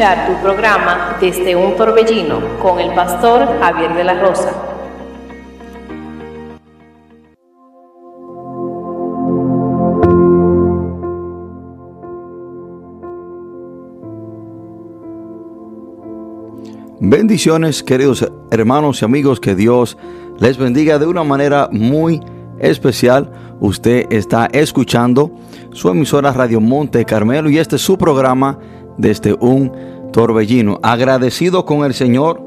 tu programa Desde un Torbellino con el pastor Javier de la Rosa. Bendiciones, queridos hermanos y amigos, que Dios les bendiga de una manera muy especial. Usted está escuchando su emisora Radio Monte Carmelo y este es su programa desde un torbellino. Agradecido con el Señor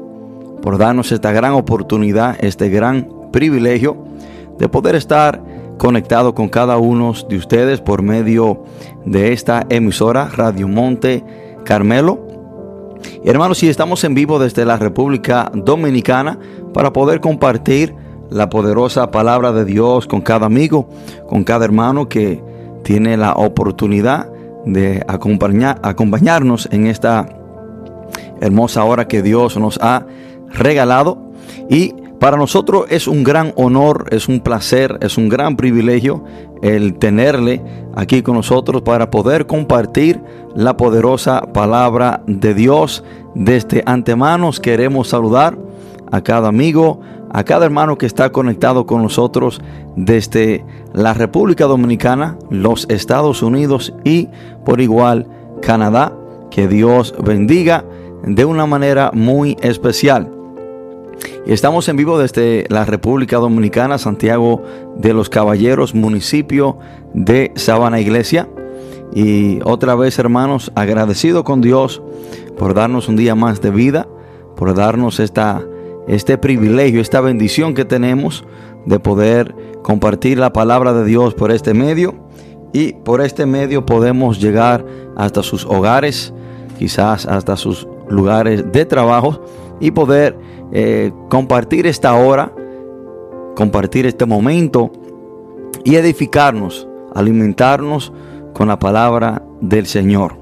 por darnos esta gran oportunidad, este gran privilegio de poder estar conectado con cada uno de ustedes por medio de esta emisora Radio Monte Carmelo. Hermanos, si estamos en vivo desde la República Dominicana para poder compartir la poderosa palabra de Dios con cada amigo, con cada hermano que tiene la oportunidad de acompañar, acompañarnos en esta hermosa hora que Dios nos ha regalado. Y para nosotros es un gran honor, es un placer, es un gran privilegio el tenerle aquí con nosotros para poder compartir la poderosa palabra de Dios. Desde antemano queremos saludar a cada amigo, a cada hermano que está conectado con nosotros desde la República Dominicana, los Estados Unidos y por igual Canadá. Que Dios bendiga de una manera muy especial. Estamos en vivo desde la República Dominicana, Santiago de los Caballeros, municipio de Sabana Iglesia. Y otra vez, hermanos, agradecido con Dios por darnos un día más de vida, por darnos esta, este privilegio, esta bendición que tenemos de poder compartir la palabra de Dios por este medio. Y por este medio podemos llegar hasta sus hogares, quizás hasta sus lugares de trabajo y poder eh, compartir esta hora, compartir este momento y edificarnos, alimentarnos con la palabra del Señor.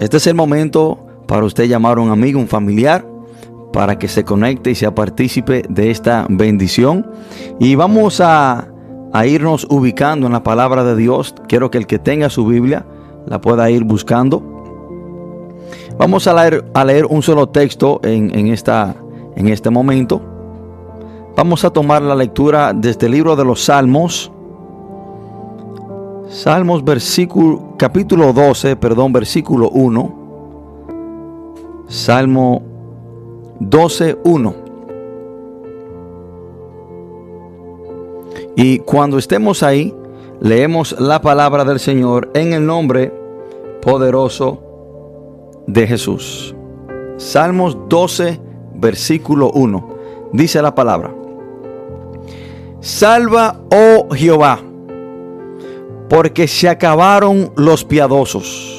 Este es el momento para usted llamar a un amigo, un familiar, para que se conecte y sea partícipe de esta bendición. Y vamos a, a irnos ubicando en la palabra de Dios. Quiero que el que tenga su Biblia la pueda ir buscando. Vamos a leer, a leer un solo texto en, esta, en este momento. Vamos a tomar la lectura desde el libro de los Salmos. Salmos versículo, capítulo 12, perdón, versículo 1. Salmo 12, 1. Y cuando estemos ahí, leemos la palabra del Señor en el nombre poderoso de Jesús. Salmos 12, versículo 1. Dice la palabra. Salva, oh Jehová, porque se acabaron los piadosos,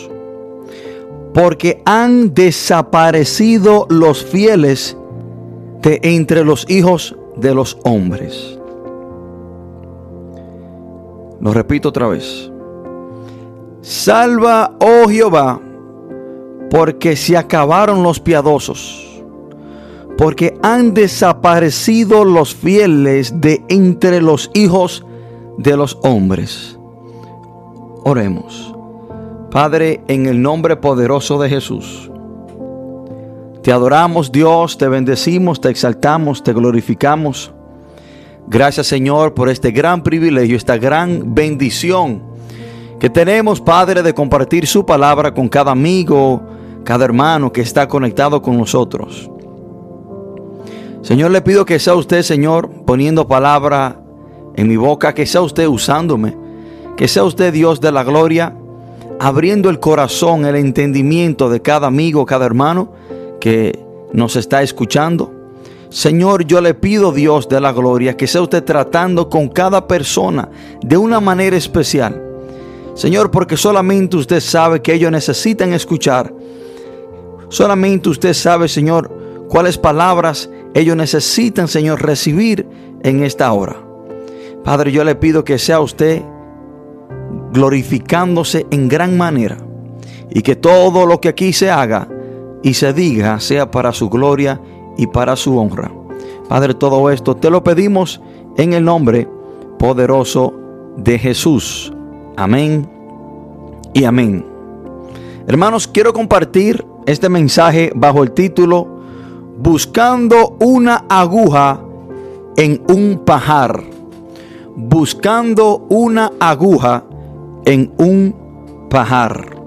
porque han desaparecido los fieles de entre los hijos de los hombres. Lo repito otra vez. Salva, oh Jehová, porque se acabaron los piadosos, porque han desaparecido los fieles de entre los hijos de los hombres. Oremos. Padre, en el nombre poderoso de Jesús, te adoramos Dios, te bendecimos, te exaltamos, te glorificamos. Gracias Señor por este gran privilegio, esta gran bendición que tenemos, Padre, de compartir su palabra con cada amigo, cada hermano que está conectado con nosotros. Señor, le pido que sea usted, Señor, poniendo palabra en mi boca, que sea usted usándome, que sea usted Dios de la gloria, abriendo el corazón, el entendimiento de cada amigo, cada hermano que nos está escuchando. Señor, yo le pido, Dios de la gloria, que sea usted tratando con cada persona de una manera especial. Señor, porque solamente usted sabe que ellos necesitan escuchar Solamente usted sabe, Señor, cuáles palabras ellos necesitan, Señor, recibir en esta hora. Padre, yo le pido que sea usted glorificándose en gran manera y que todo lo que aquí se haga y se diga sea para su gloria y para su honra. Padre, todo esto te lo pedimos en el nombre poderoso de Jesús. Amén y amén. Hermanos, quiero compartir este mensaje bajo el título Buscando una aguja en un pajar. Buscando una aguja en un pajar.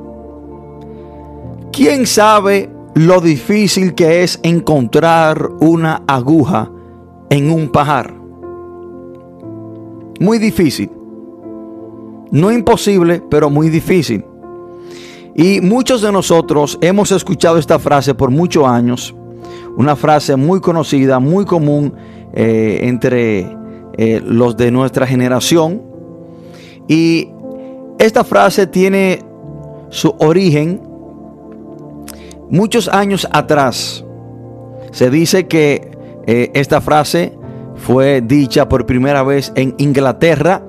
¿Quién sabe lo difícil que es encontrar una aguja en un pajar? Muy difícil. No imposible, pero muy difícil. Y muchos de nosotros hemos escuchado esta frase por muchos años. Una frase muy conocida, muy común eh, entre eh, los de nuestra generación. Y esta frase tiene su origen muchos años atrás. Se dice que eh, esta frase fue dicha por primera vez en Inglaterra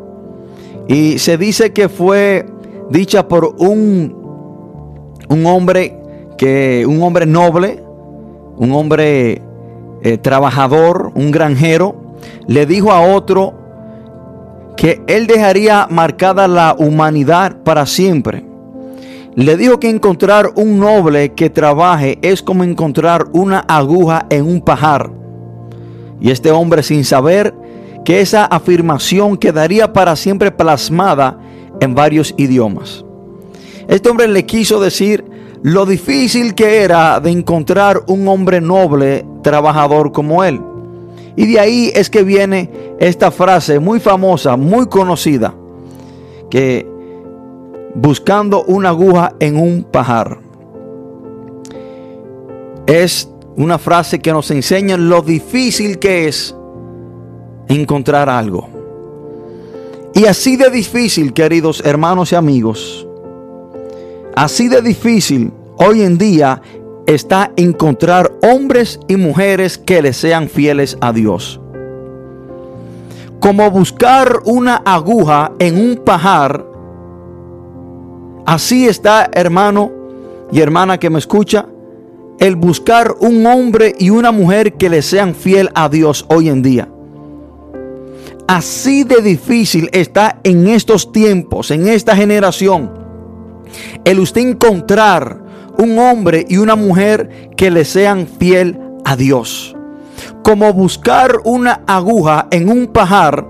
y se dice que fue dicha por un, un hombre que un hombre noble, un hombre eh, trabajador, un granjero, le dijo a otro que él dejaría marcada la humanidad para siempre. Le dijo que encontrar un noble que trabaje es como encontrar una aguja en un pajar. Y este hombre sin saber que esa afirmación quedaría para siempre plasmada en varios idiomas. Este hombre le quiso decir lo difícil que era de encontrar un hombre noble, trabajador como él. Y de ahí es que viene esta frase muy famosa, muy conocida, que buscando una aguja en un pajar. Es una frase que nos enseña lo difícil que es encontrar algo. Y así de difícil, queridos hermanos y amigos, así de difícil hoy en día está encontrar hombres y mujeres que le sean fieles a Dios. Como buscar una aguja en un pajar, así está hermano y hermana que me escucha, el buscar un hombre y una mujer que le sean fiel a Dios hoy en día. Así de difícil está en estos tiempos, en esta generación, el usted encontrar un hombre y una mujer que le sean fiel a Dios. Como buscar una aguja en un pajar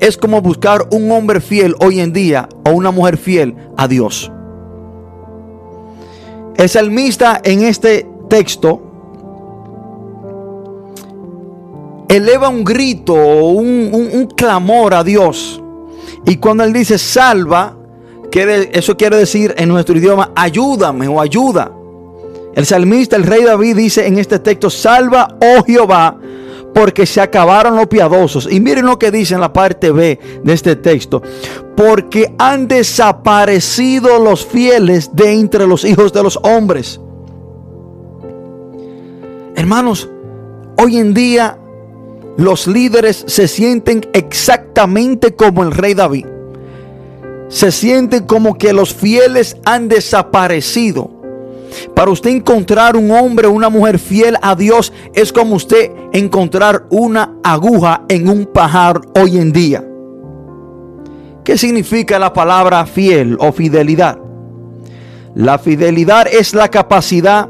es como buscar un hombre fiel hoy en día o una mujer fiel a Dios. El salmista en este texto eleva un grito, un, un, clamor a Dios. Y cuando él dice salva, eso quiere decir en nuestro idioma ayúdame o ayuda. El salmista, el rey David dice en este texto, salva, oh Jehová, porque se acabaron los piadosos. Y miren lo que dice en la parte B de este texto. Porque han desaparecido los fieles de entre los hijos de los hombres. Hermanos, hoy en día los líderes se sienten exactamente como el rey David. Se sienten como que los fieles han desaparecido. Para usted encontrar un hombre o una mujer fiel a Dios es como usted encontrar una aguja en un pajar hoy en día. ¿Qué significa la palabra fiel o fidelidad? La fidelidad es la capacidad,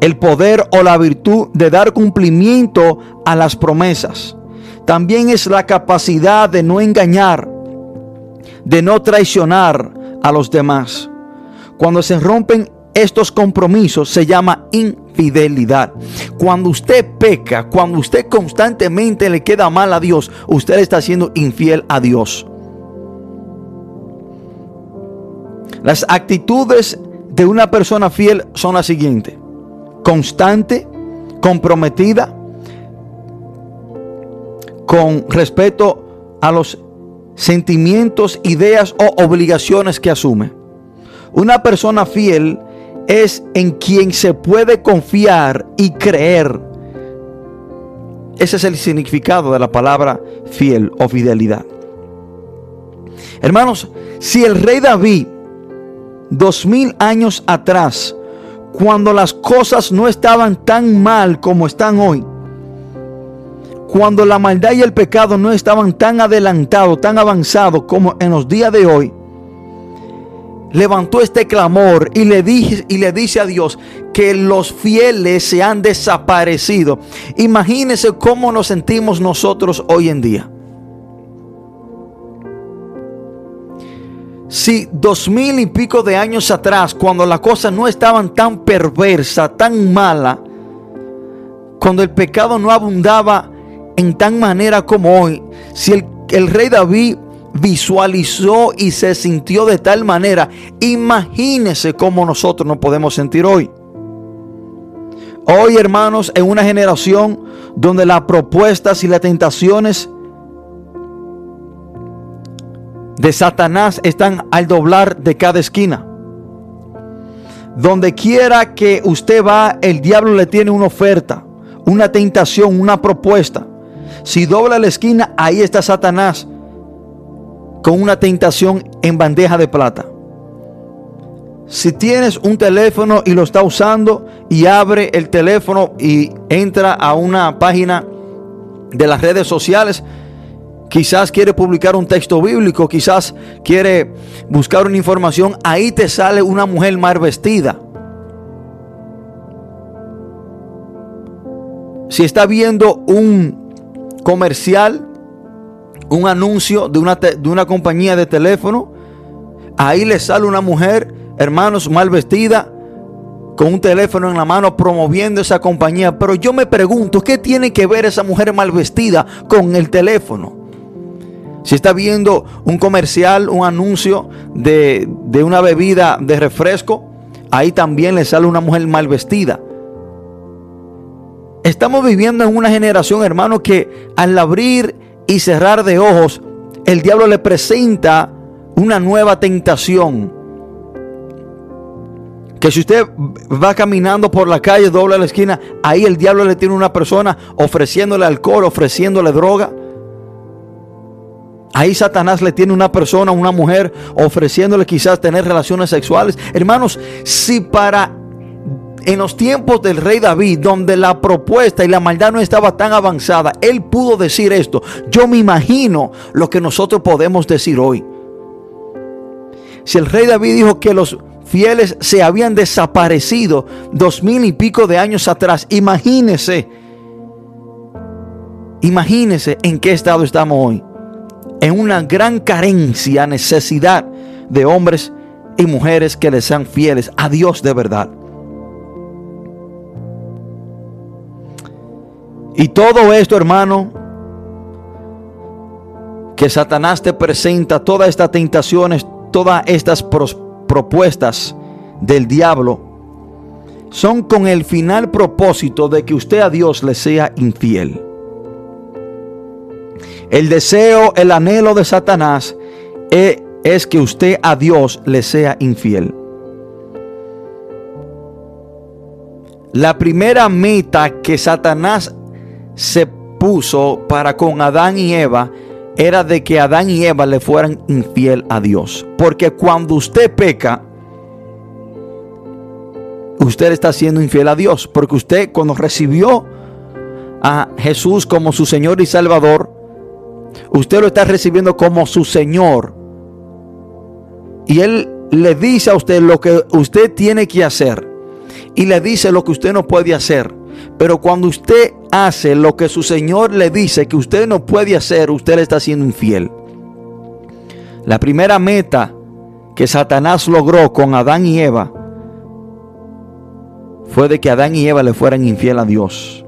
el poder o la virtud de dar cumplimiento a las promesas. También es la capacidad de no engañar, de no traicionar a los demás. Cuando se rompen estos compromisos se llama infidelidad. Cuando usted peca, cuando usted constantemente le queda mal a Dios, usted está siendo infiel a Dios. Las actitudes de una persona fiel son las siguientes. Constante, comprometida, con respeto a los sentimientos, ideas o obligaciones que asume. Una persona fiel es en quien se puede confiar y creer. Ese es el significado de la palabra fiel o fidelidad. Hermanos, si el rey David, dos mil años atrás, cuando las cosas no estaban tan mal como están hoy, cuando la maldad y el pecado no estaban tan adelantados, tan avanzados como en los días de hoy, levantó este clamor y le, dije, y le dice a Dios que los fieles se han desaparecido. Imagínense cómo nos sentimos nosotros hoy en día. Si dos mil y pico de años atrás, cuando las cosas no estaban tan perversa, tan mala, cuando el pecado no abundaba en tan manera como hoy, si el, rey David visualizó y se sintió de tal manera, imagínese cómo nosotros nos podemos sentir hoy. Hoy, hermanos, en una generación donde las propuestas y las tentaciones de Satanás están al doblar de cada esquina. Donde quiera que usted va, el diablo le tiene una oferta, una tentación, una propuesta. Si dobla la esquina, ahí está Satanás con una tentación en bandeja de plata. Si tienes un teléfono y lo está usando y abre el teléfono y entra a una página de las redes sociales, quizás quiere publicar un texto bíblico, quizás quiere buscar una información, ahí te sale una mujer mal vestida. Si está viendo un comercial un anuncio de una, de una compañía de teléfono, ahí le sale una mujer, hermanos, mal vestida, con un teléfono en la mano promoviendo esa compañía. Pero yo me pregunto, ¿qué tiene que ver esa mujer mal vestida con el teléfono? Si está viendo un comercial, un anuncio de, de una bebida de refresco, ahí también le sale una mujer mal vestida. Estamos viviendo en una generación, hermano, que al abrir y cerrar de ojos, el diablo le presenta una nueva tentación. Que si usted va caminando por la calle, dobla la esquina, ahí el diablo le tiene una persona ofreciéndole alcohol, ofreciéndole droga. Ahí Satanás le tiene una persona, una mujer, ofreciéndole quizás tener relaciones sexuales. Hermanos, si para en los tiempos del rey David, donde la propuesta y la maldad no estaba tan avanzada, él pudo decir esto. Yo me imagino lo que nosotros podemos decir hoy. Si el rey David dijo que los fieles se habían desaparecido dos mil y pico de años atrás, imagínese, imagínese en qué estado estamos hoy. En una gran carencia, necesidad de hombres y mujeres que le sean fieles a Dios de verdad. Y todo esto, hermano, que Satanás te presenta, todas estas tentaciones, todas estas propuestas del diablo, son con el final propósito de que usted a Dios le sea infiel. El deseo, el anhelo de Satanás es, es que usted a Dios le sea infiel. La primera meta que Satanás se puso para con Adán y Eva era de que Adán y Eva le fueran infiel a Dios. Porque cuando usted peca, usted está siendo infiel a Dios. Porque usted cuando recibió a Jesús como su Señor y Salvador, usted lo está recibiendo como su Señor. Y Él le dice a usted lo que usted tiene que hacer. Y le dice lo que usted no puede hacer. Pero cuando usted hace lo que su Señor le dice que usted no puede hacer, usted le está siendo infiel. La primera meta que Satanás logró con Adán y Eva fue de que Adán y Eva le fueran infiel a Dios.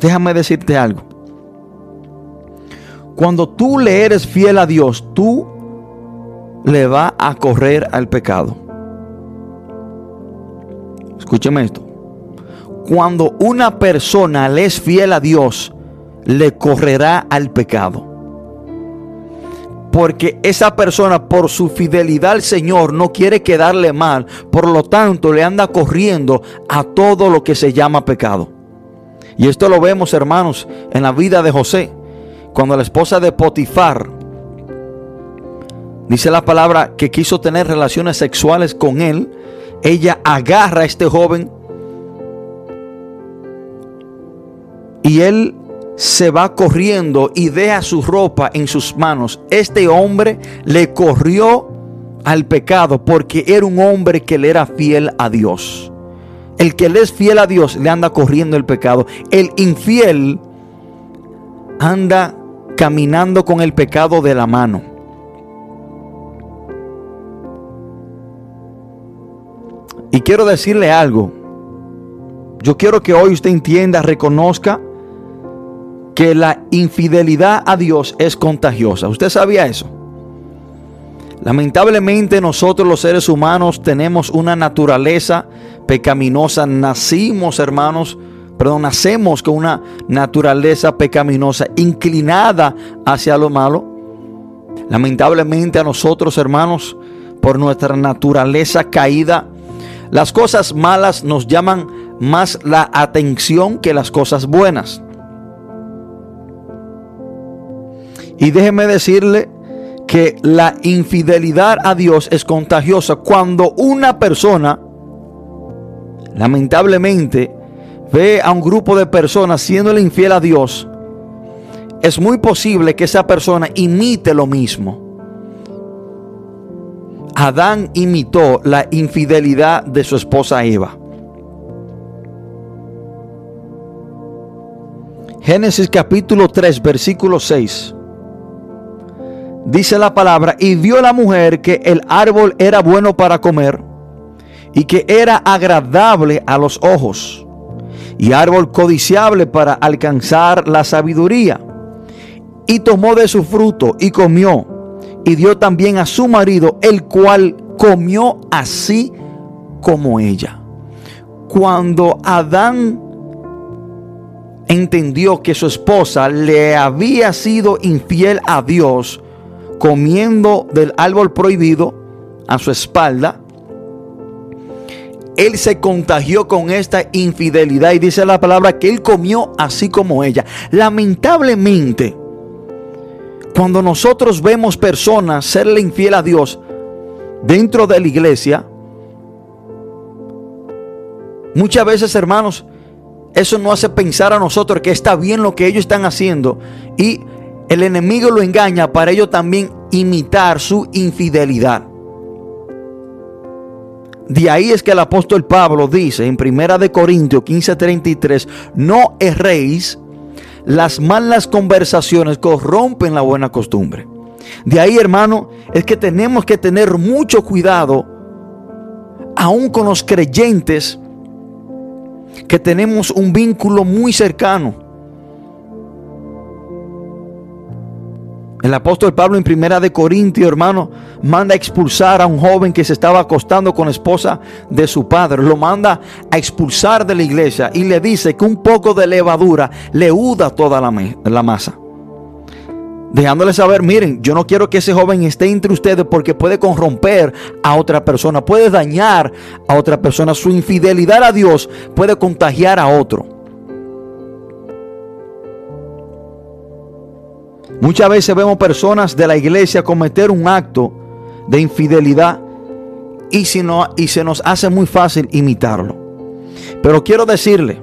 Déjame decirte algo. Cuando tú le eres fiel a Dios, tú le vas a correr al pecado. Escúcheme esto. Cuando una persona le es fiel a Dios, le correrá al pecado. Porque esa persona por su fidelidad al Señor no quiere quedarle mal. Por lo tanto le anda corriendo a todo lo que se llama pecado. Y esto lo vemos hermanos en la vida de José. Cuando la esposa de Potifar dice la palabra que quiso tener relaciones sexuales con él ella agarra a este joven y él se va corriendo y deja su ropa en sus manos. Este hombre le corrió al pecado porque era un hombre que le era fiel a Dios. El que le es fiel a Dios le anda corriendo el pecado. El infiel anda caminando con el pecado de la mano. Y quiero decirle algo. Yo quiero que hoy usted entienda, reconozca que la infidelidad a Dios es contagiosa. ¿Usted sabía eso? Lamentablemente nosotros los seres humanos tenemos una naturaleza pecaminosa. Nacimos, hermanos, perdón, nacemos con una naturaleza pecaminosa inclinada hacia lo malo. Lamentablemente a nosotros, hermanos, por nuestra naturaleza caída, las cosas malas nos llaman más la atención que las cosas buenas. Y déjeme decirle que la infidelidad a Dios es contagiosa cuando una persona, lamentablemente, ve a un grupo de personas siendo infiel a Dios. Es muy posible que esa persona imite lo mismo. Adán imitó la infidelidad de su esposa Eva. Génesis capítulo 3, versículo 6 dice la palabra, y vio la mujer que el árbol era bueno para comer y que era agradable a los ojos y árbol codiciable para alcanzar la sabiduría. Y tomó de su fruto y comió y dio también a su marido, el cual comió así como ella. Cuando Adán entendió que su esposa le había sido infiel a Dios, comiendo del árbol prohibido a su espalda, él se contagió con esta infidelidad y dice la palabra que él comió así como ella. Lamentablemente, cuando nosotros vemos personas serle infiel a Dios dentro de la iglesia, muchas veces hermanos, eso no hace pensar a nosotros que está bien lo que ellos están haciendo y el enemigo lo engaña para ello también imitar su infidelidad. De ahí es que el apóstol Pablo dice en Primera de Corintios 15:33, no erréis, las malas conversaciones corrompen la buena costumbre. De ahí, hermano, es que tenemos que tener mucho cuidado, aún con los creyentes, que tenemos un vínculo muy cercano. El apóstol Pablo en primera de Corintios, hermano, manda a expulsar a un joven que se estaba acostando con esposa de su padre. Lo manda a expulsar de la iglesia y le dice que un poco de levadura le huda toda la, la masa. Dejándole saber, miren, yo no quiero que ese joven esté entre ustedes porque puede corromper a otra persona, puede dañar a otra persona. Su infidelidad a Dios puede contagiar a otro. Muchas veces vemos personas de la iglesia cometer un acto de infidelidad y, si no, y se nos hace muy fácil imitarlo. Pero quiero decirle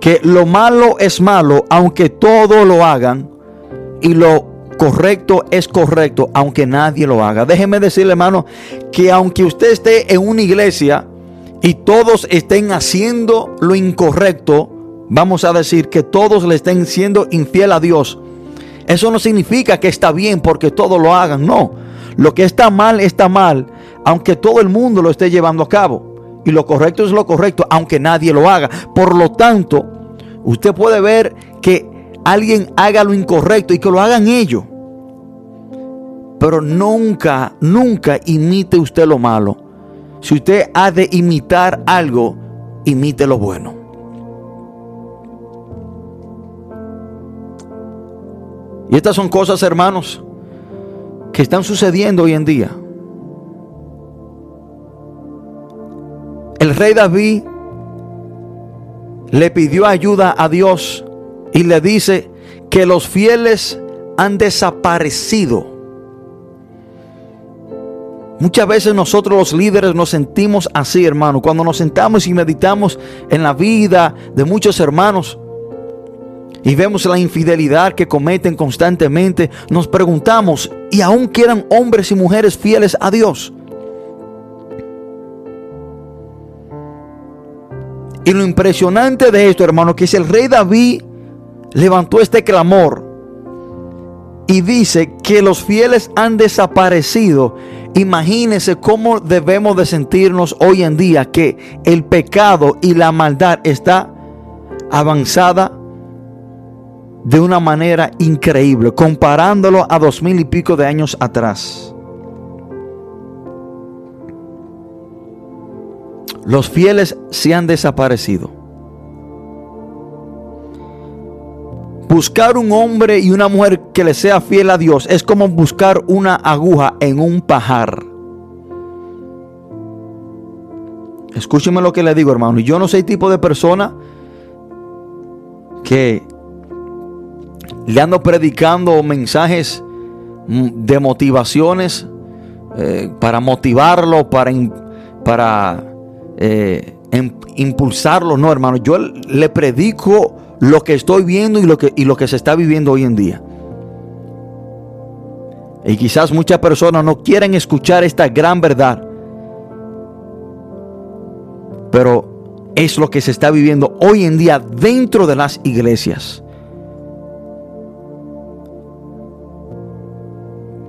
que lo malo es malo aunque todo lo hagan y lo correcto es correcto aunque nadie lo haga. Déjeme decirle hermano que aunque usted esté en una iglesia y todos estén haciendo lo incorrecto, vamos a decir que todos le estén siendo infiel a Dios, eso no significa que está bien porque todos lo hagan. No, lo que está mal está mal, aunque todo el mundo lo esté llevando a cabo. Y lo correcto es lo correcto, aunque nadie lo haga. Por lo tanto, usted puede ver que alguien haga lo incorrecto y que lo hagan ellos. Pero nunca, nunca imite usted lo malo. Si usted ha de imitar algo, imite lo bueno. Y estas son cosas, hermanos, que están sucediendo hoy en día. El rey David le pidió ayuda a Dios y le dice que los fieles han desaparecido. Muchas veces nosotros los líderes nos sentimos así, hermano. Cuando nos sentamos y meditamos en la vida de muchos hermanos, y vemos la infidelidad que cometen constantemente, nos preguntamos, ¿y aún quedan hombres y mujeres fieles a Dios? Y lo impresionante de esto, hermano, que si el rey David levantó este clamor y dice que los fieles han desaparecido, imagínense cómo debemos de sentirnos hoy en día que el pecado y la maldad está avanzada de una manera increíble, comparándolo a dos mil y pico de años atrás. Los fieles se han desaparecido. Buscar un hombre y una mujer que le sea fiel a Dios es como buscar una aguja en un pajar. Escúcheme lo que le digo, hermano. Yo no soy tipo de persona que le ando predicando mensajes de motivaciones eh, para motivarlo, para, para eh, em, impulsarlo. No, hermano, yo le predico lo que estoy viendo y lo que, y lo que se está viviendo hoy en día. Y quizás muchas personas no quieren escuchar esta gran verdad. Pero es lo que se está viviendo hoy en día dentro de las iglesias.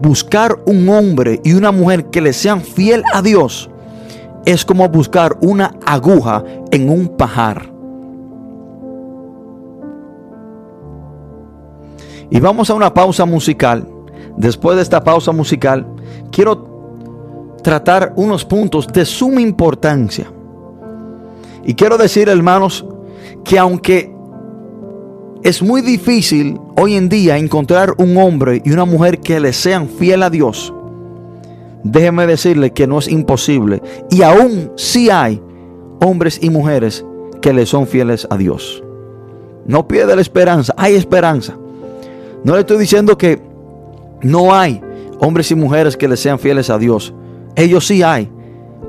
Buscar un hombre y una mujer que le sean fiel a Dios es como buscar una aguja en un pajar. Y vamos a una pausa musical. Después de esta pausa musical, quiero tratar unos puntos de suma importancia. Y quiero decir, hermanos, que aunque es muy difícil hoy en día encontrar un hombre y una mujer que le sean fiel a Dios. Déjeme decirle que no es imposible. Y aún sí hay hombres y mujeres que le son fieles a Dios. No pierda la esperanza, hay esperanza. No le estoy diciendo que no hay hombres y mujeres que le sean fieles a Dios. Ellos sí hay,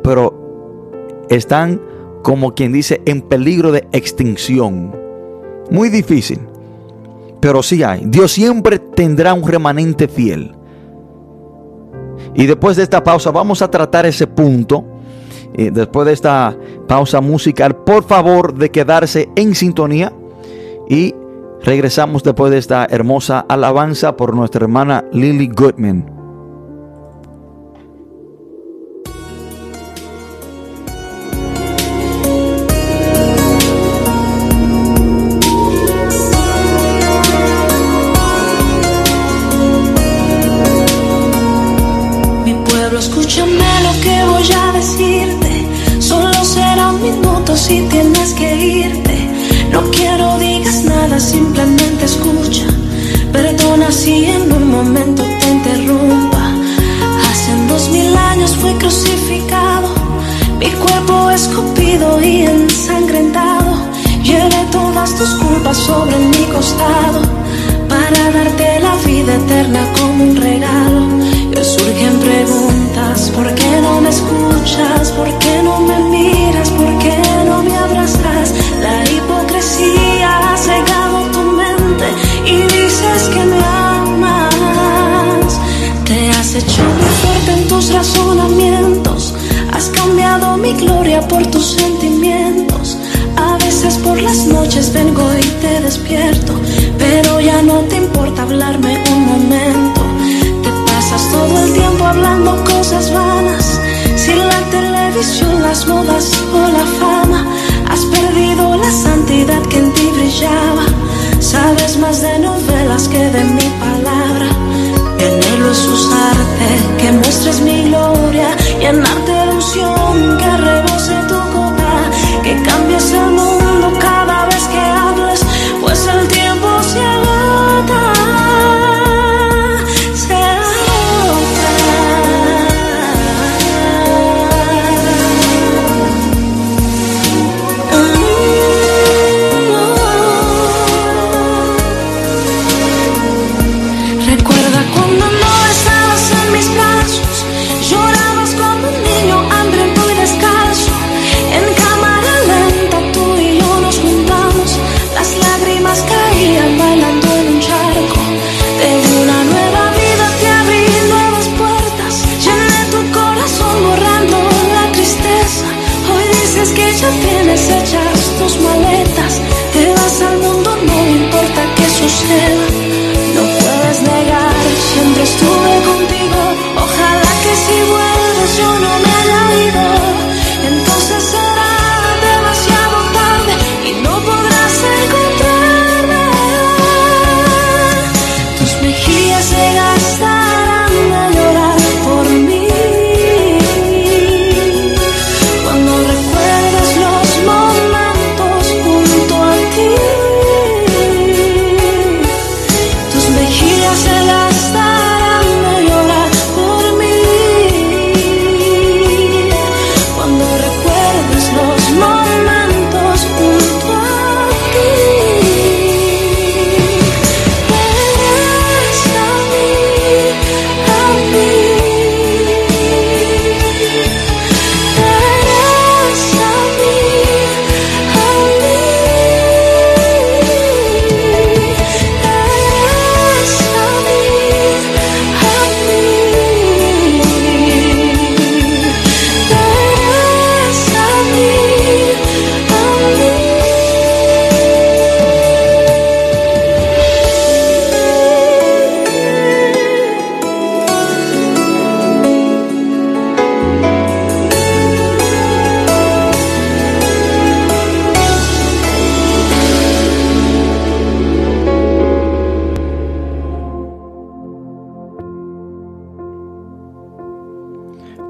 pero están como quien dice en peligro de extinción. Muy difícil, pero sí hay. Dios siempre tendrá un remanente fiel. Y después de esta pausa vamos a tratar ese punto. Eh, después de esta pausa musical, por favor de quedarse en sintonía. Y regresamos después de esta hermosa alabanza por nuestra hermana Lily Goodman. las modas o la fama. Has perdido la santidad que en ti brillaba. Sabes más de novelas que de mi palabra. Mi anhelo es usarte, que muestres mi gloria, llenarte de unción, que rebose tu copa, que cambies el mundo.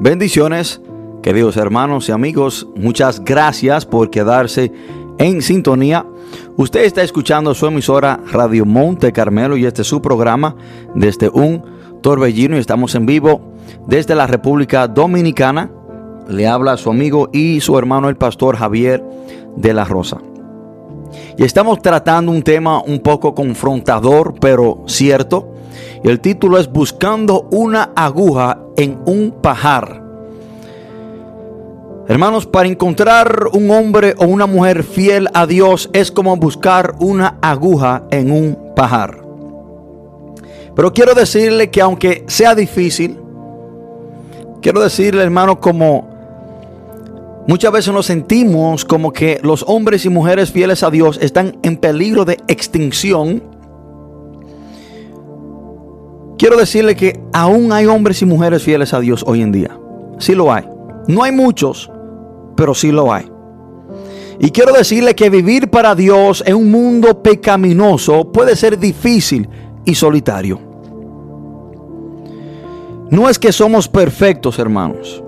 Bendiciones, queridos hermanos y amigos, muchas gracias por quedarse en sintonía. Usted está escuchando su emisora Radio Monte Carmelo y este es su programa desde un torbellino y estamos en vivo desde la República Dominicana. Le habla su amigo y su hermano el pastor Javier de la Rosa. Y estamos tratando un tema un poco confrontador, pero cierto. Y el título es Buscando una aguja en un pajar. Hermanos, para encontrar un hombre o una mujer fiel a Dios es como buscar una aguja en un pajar. Pero quiero decirle que aunque sea difícil, quiero decirle, hermano, como muchas veces nos sentimos como que los hombres y mujeres fieles a Dios están en peligro de extinción. Quiero decirle que aún hay hombres y mujeres fieles a Dios hoy en día. Sí lo hay. No hay muchos, pero sí lo hay. Y quiero decirle que vivir para Dios en un mundo pecaminoso puede ser difícil y solitario. No es que somos perfectos, hermanos,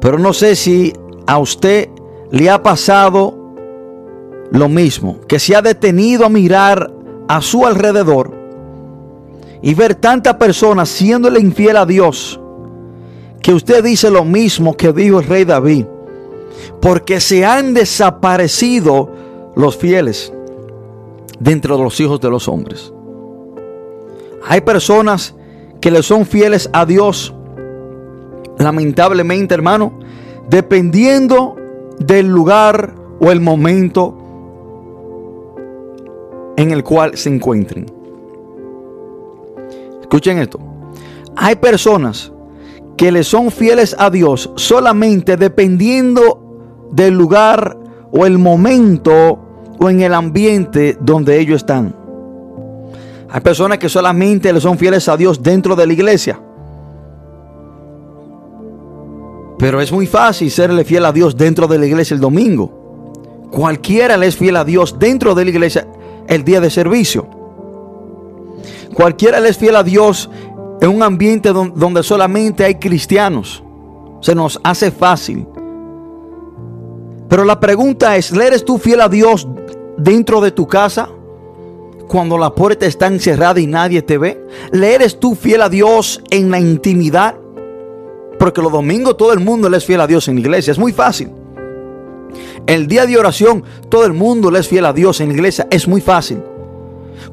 pero no sé si a usted le ha pasado lo mismo, que se ha detenido a mirar a su alrededor y ver tantas personas siéndole infiel a Dios, que usted dice lo mismo que dijo el rey David porque se han desaparecido los fieles dentro de los hijos de los hombres. Hay personas que le son fieles a Dios, lamentablemente hermano, dependiendo del lugar o el momento en el cual se encuentren. Escuchen esto. Hay personas que le son fieles a Dios solamente dependiendo del lugar o el momento o en el ambiente donde ellos están. Hay personas que solamente le son fieles a Dios dentro de la iglesia. Pero es muy fácil serle fiel a Dios dentro de la iglesia el domingo. Cualquiera le es fiel a Dios dentro de la iglesia el día de servicio. Cualquiera le es fiel a Dios en un ambiente donde solamente hay cristianos. Se nos hace fácil pero la pregunta es, ¿le eres tú fiel a Dios dentro de tu casa? Cuando la puerta está encerrada y nadie te ve. ¿Le eres tú fiel a Dios en la intimidad? Porque los domingos todo el mundo le es fiel a Dios en la iglesia. Es muy fácil. El día de oración todo el mundo le es fiel a Dios en la iglesia. Es muy fácil.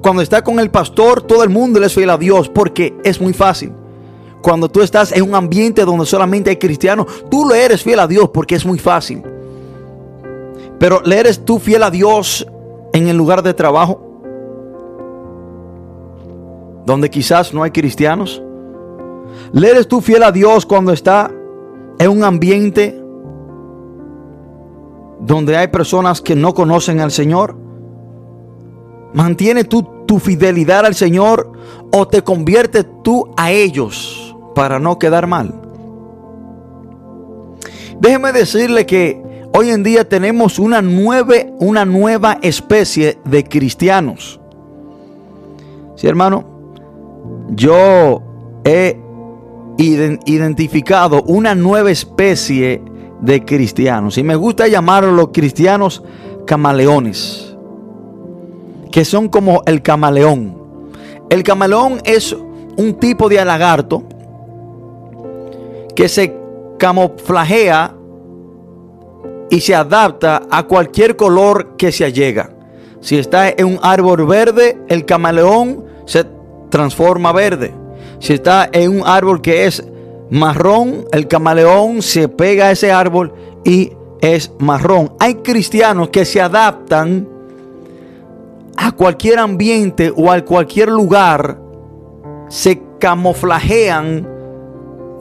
Cuando está con el pastor todo el mundo le es fiel a Dios porque es muy fácil. Cuando tú estás en un ambiente donde solamente hay cristianos, tú le eres fiel a Dios porque es muy fácil. Pero ¿le eres tú fiel a Dios en el lugar de trabajo? Donde quizás no hay cristianos. ¿Le eres tú fiel a Dios cuando está en un ambiente donde hay personas que no conocen al Señor? ¿Mantiene tú tu fidelidad al Señor o te conviertes tú a ellos para no quedar mal? Déjeme decirle que hoy en día tenemos una nueva, una nueva especie de cristianos. Sí, hermano, yo he identificado una nueva especie de cristianos y me gusta llamarlos los cristianos camaleones, que son como el camaleón. El camaleón es un tipo de lagarto que se camuflajea y se adapta a cualquier color que se allega. Si está en un árbol verde, el camaleón se transforma verde. Si está en un árbol que es marrón, el camaleón se pega a ese árbol y es marrón. Hay cristianos que se adaptan a cualquier ambiente o a cualquier lugar, se camuflajean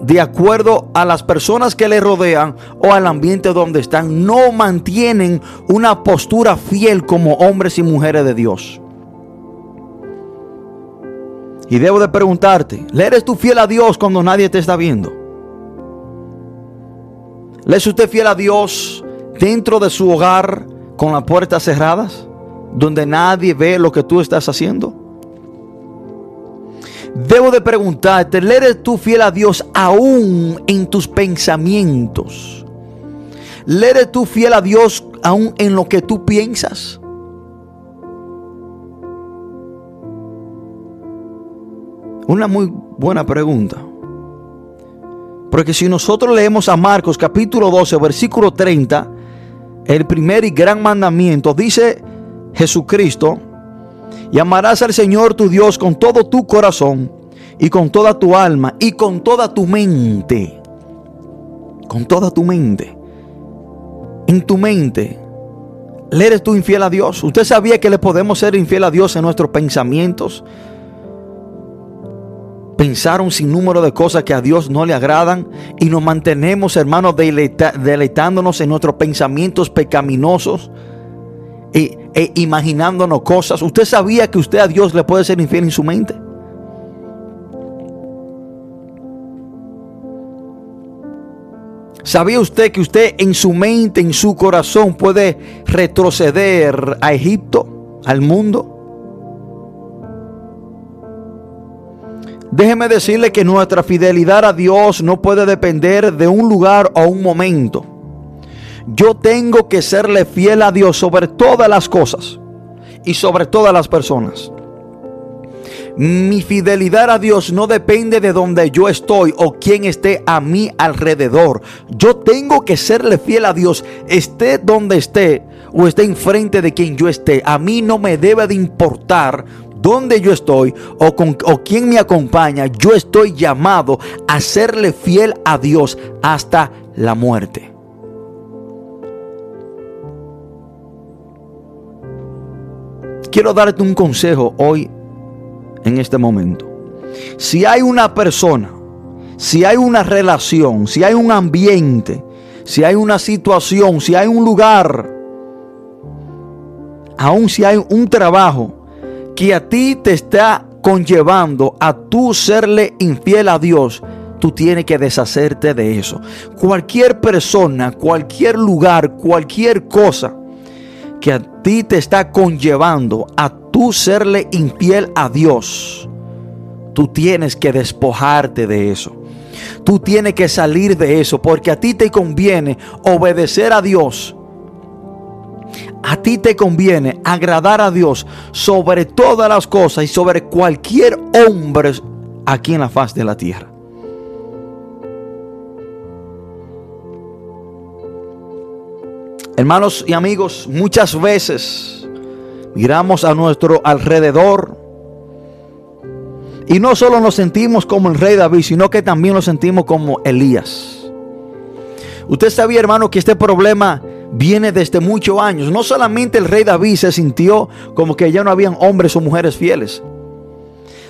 de acuerdo a las personas que le rodean o al ambiente donde están. No mantienen una postura fiel como hombres y mujeres de Dios. Y debo de preguntarte, ¿le eres tú fiel a Dios cuando nadie te está viendo? ¿Le es usted fiel a Dios dentro de su hogar con las puertas cerradas? Donde nadie ve lo que tú estás haciendo. Debo de preguntarte, ¿le eres tú fiel a Dios aún en tus pensamientos? ¿Le eres tú fiel a Dios aún en lo que tú piensas? Una muy buena pregunta. Porque si nosotros leemos a Marcos capítulo 12, versículo 30, el primer y gran mandamiento, dice Jesucristo, y amarás al Señor tu Dios con todo tu corazón y con toda tu alma y con toda tu mente. Con toda tu mente. En tu mente. ¿Le eres tú infiel a Dios? ¿Usted sabía que le podemos ser infiel a Dios en nuestros pensamientos? Pensar un sinnúmero de cosas que a Dios no le agradan y nos mantenemos, hermanos, deleitándonos en nuestros pensamientos pecaminosos e, e imaginándonos cosas. ¿Usted sabía que usted a Dios le puede ser infiel en su mente? ¿Sabía usted que usted en su mente, en su corazón puede retroceder a Egipto, al mundo? Déjeme decirle que nuestra fidelidad a Dios no puede depender de un lugar o un momento. Yo tengo que serle fiel a Dios sobre todas las cosas y sobre todas las personas. Mi fidelidad a Dios no depende de donde yo estoy o quién esté a mi alrededor. Yo tengo que serle fiel a Dios, esté donde esté o esté enfrente de quien yo esté. A mí no me debe de importar dónde yo estoy o, con, o quién me acompaña. Yo estoy llamado a serle fiel a Dios hasta la muerte. Quiero darte un consejo hoy, en este momento. Si hay una persona, si hay una relación, si hay un ambiente, si hay una situación, si hay un lugar, aun si hay un trabajo que a ti te está conllevando a tú serle infiel a Dios, tú tienes que deshacerte de eso. Cualquier persona, cualquier lugar, cualquier cosa que a ti te está conllevando a tú serle infiel a Dios, tú tienes que despojarte de eso. Tú tienes que salir de eso porque a ti te conviene obedecer a Dios. A ti te conviene agradar a Dios sobre todas las cosas y sobre cualquier hombre aquí en la faz de la tierra. Hermanos y amigos, muchas veces miramos a nuestro alrededor y no solo nos sentimos como el rey David, sino que también nos sentimos como Elías. Usted sabía, hermano, que este problema viene desde muchos años. No solamente el rey David se sintió como que ya no habían hombres o mujeres fieles,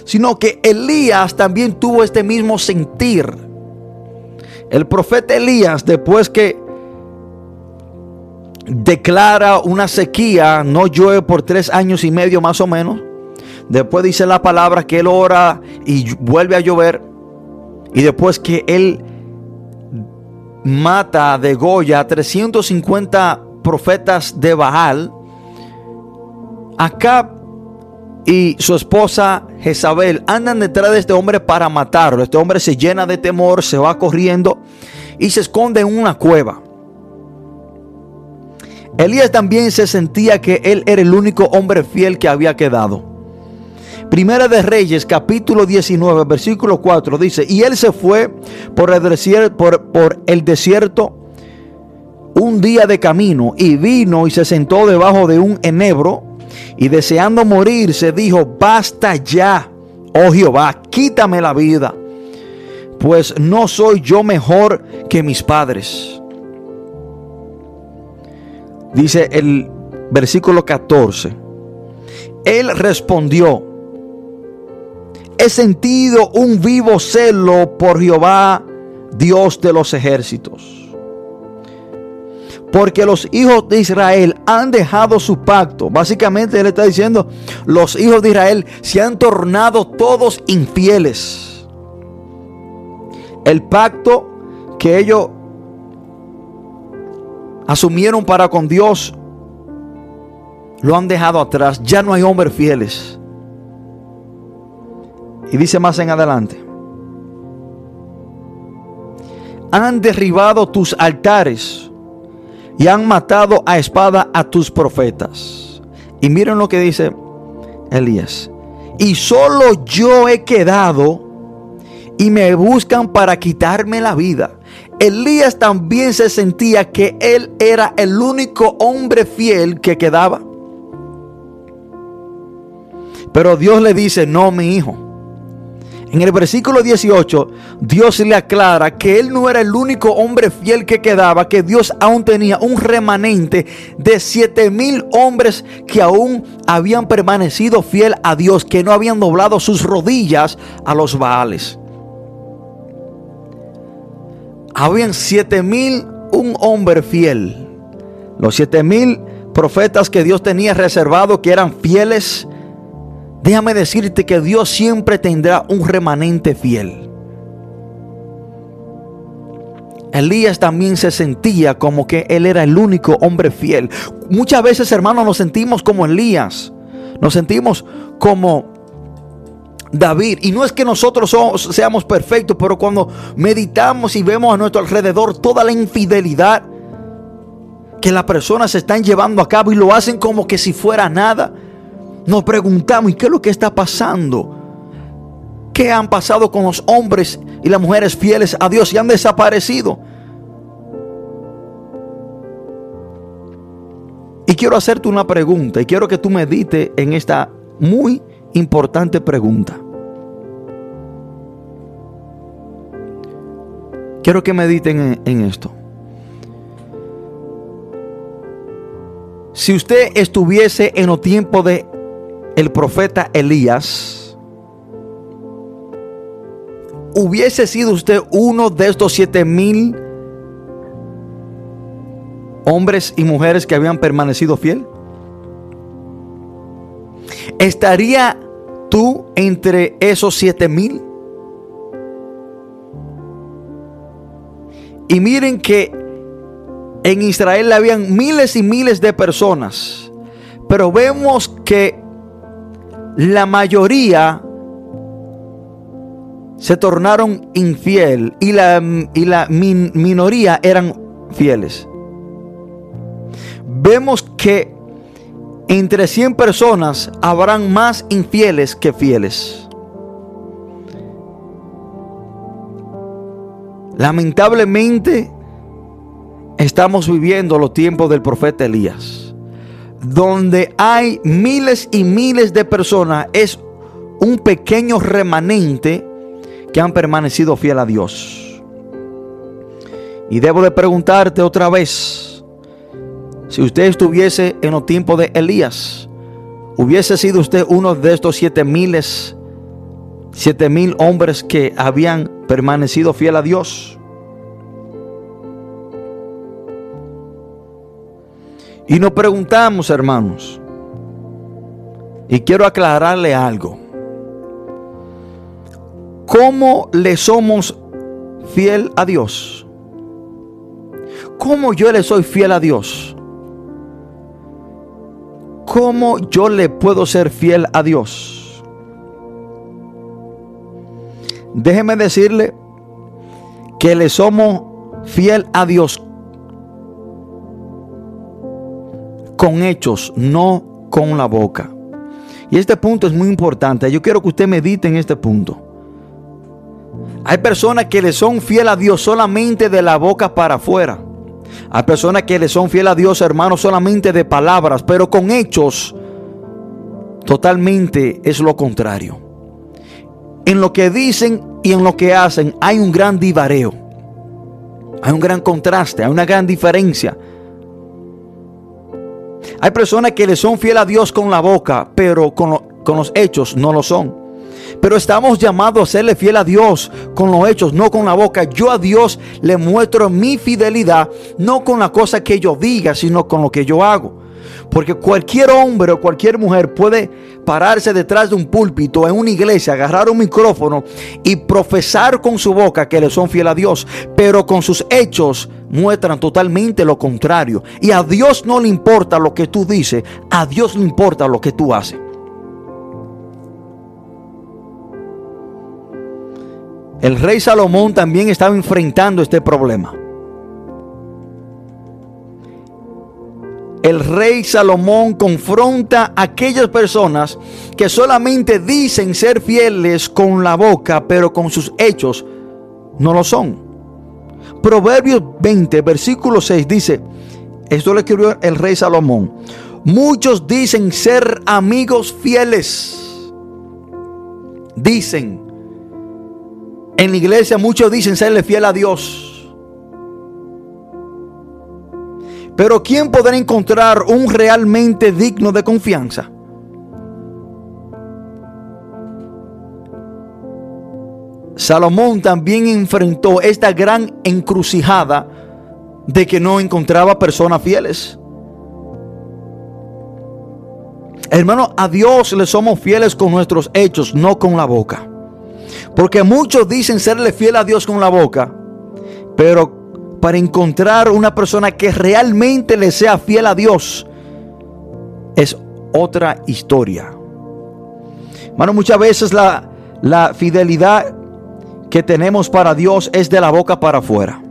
sino que Elías también tuvo este mismo sentir. El profeta Elías, después que declara una sequía, no llueve por tres años y medio más o menos. Después dice la palabra que él ora y vuelve a llover. Y después que él mata de Goya a 350 profetas de Baal, Acá y su esposa Jezabel andan detrás de este hombre para matarlo. Este hombre se llena de temor, se va corriendo y se esconde en una cueva. Elías también se sentía que él era el único hombre fiel que había quedado. Primera de Reyes, capítulo 19, versículo 4 dice, y él se fue por el, desierto, por, por el desierto un día de camino y vino y se sentó debajo de un enebro y deseando morir se dijo, basta ya, oh Jehová, quítame la vida, pues no soy yo mejor que mis padres. Dice el versículo 14. Él respondió, he sentido un vivo celo por Jehová, Dios de los ejércitos porque los hijos de Israel han dejado su pacto. Básicamente él está diciendo, los hijos de Israel se han tornado todos infieles. El pacto que ellos asumieron para con Dios lo han dejado atrás. Ya no hay hombres fieles. Y dice más en adelante. Han derribado tus altares y han matado a espada a tus profetas. Y miren lo que dice Elías. Y solo yo he quedado y me buscan para quitarme la vida. Elías también se sentía que él era el único hombre fiel que quedaba. Pero Dios le dice, no, mi hijo. En el versículo 18, Dios le aclara que él no era el único hombre fiel que quedaba, que Dios aún tenía un remanente de siete mil hombres que aún habían permanecido fiel a Dios, que no habían doblado sus rodillas a los Baales. Habían siete mil un hombre fiel. Los siete mil profetas que Dios tenía reservado que eran fieles déjame decirte que Dios siempre tendrá un remanente fiel. Elías también se sentía como que él era el único hombre fiel. Muchas veces, hermanos, nos sentimos como Elías. Nos sentimos como David. Y no es que nosotros seamos perfectos, pero cuando meditamos y vemos a nuestro alrededor toda la infidelidad que las personas están llevando a cabo y lo hacen como que si fuera nada nos preguntamos, ¿y qué es lo que está pasando? ¿Qué han pasado con los hombres y las mujeres fieles a Dios y han desaparecido? Y quiero hacerte una pregunta y quiero que tú medites en esta muy importante pregunta. Quiero que mediten en, esto. Si usted estuviese en los tiempos de el profeta Elías, hubiese sido usted uno de estos siete mil hombres y mujeres que habían permanecido fiel? ¿Estaría tú entre esos siete mil? Y miren que en Israel habían miles y miles de personas, pero vemos que la mayoría se tornaron infiel y la, y la minoría eran fieles. Vemos que entre 100 personas habrán más infieles que fieles. Lamentablemente estamos viviendo los tiempos del profeta Elías donde hay miles y miles de personas, es un pequeño remanente que han permanecido fiel a Dios. Y debo de preguntarte otra vez, si usted estuviese en los tiempos de Elías, hubiese sido usted uno de estos siete miles, siete mil hombres que habían permanecido fiel a Dios. Y nos preguntamos, hermanos, y quiero aclararle algo. ¿Cómo le somos fiel a Dios? ¿Cómo yo le soy fiel a Dios? ¿Cómo yo le puedo ser fiel a Dios? Déjeme decirle que le somos fiel a Dios con hechos, no con la boca. Y este punto es muy importante. Yo quiero que usted medite en este punto. Hay personas que le son fiel a Dios solamente de la boca para afuera. Hay personas que le son fiel a Dios, hermanos, solamente de palabras, pero con hechos totalmente es lo contrario. En lo que dicen y en lo que hacen hay un gran divareo. Hay un gran contraste, hay una gran diferencia. Hay personas que le son fiel a Dios con la boca, pero con, con los hechos no lo son. Pero estamos llamados a serle fiel a Dios con los hechos, no con la boca. Yo a Dios le muestro mi fidelidad, no con la cosa que yo diga, sino con lo que yo hago. Porque cualquier hombre o cualquier mujer puede pararse detrás de un púlpito en una iglesia, agarrar un micrófono y profesar con su boca que le son fiel a Dios, pero con sus hechos muestran totalmente lo contrario. Y a Dios no le importa lo que tú dices, a Dios le importa lo que tú haces. El rey Salomón también estaba enfrentando este problema. El rey Salomón confronta a aquellas personas que solamente dicen ser fieles con la boca, pero con sus hechos no lo son. Proverbios 20, versículo 6 dice, esto lo escribió el rey Salomón, muchos dicen ser amigos fieles. Dicen, en la iglesia muchos dicen serle fiel a Dios. Pero ¿quién podrá encontrar un realmente digno de confianza? Salomón también enfrentó esta gran encrucijada de que no encontraba personas fieles. Hermano, a Dios le somos fieles con nuestros hechos, no con la boca. Porque muchos dicen serle fiel a Dios con la boca, pero para encontrar una persona que realmente le sea fiel a Dios es otra historia. Hermano, muchas veces la, la fidelidad que tenemos para Dios es de la boca para afuera.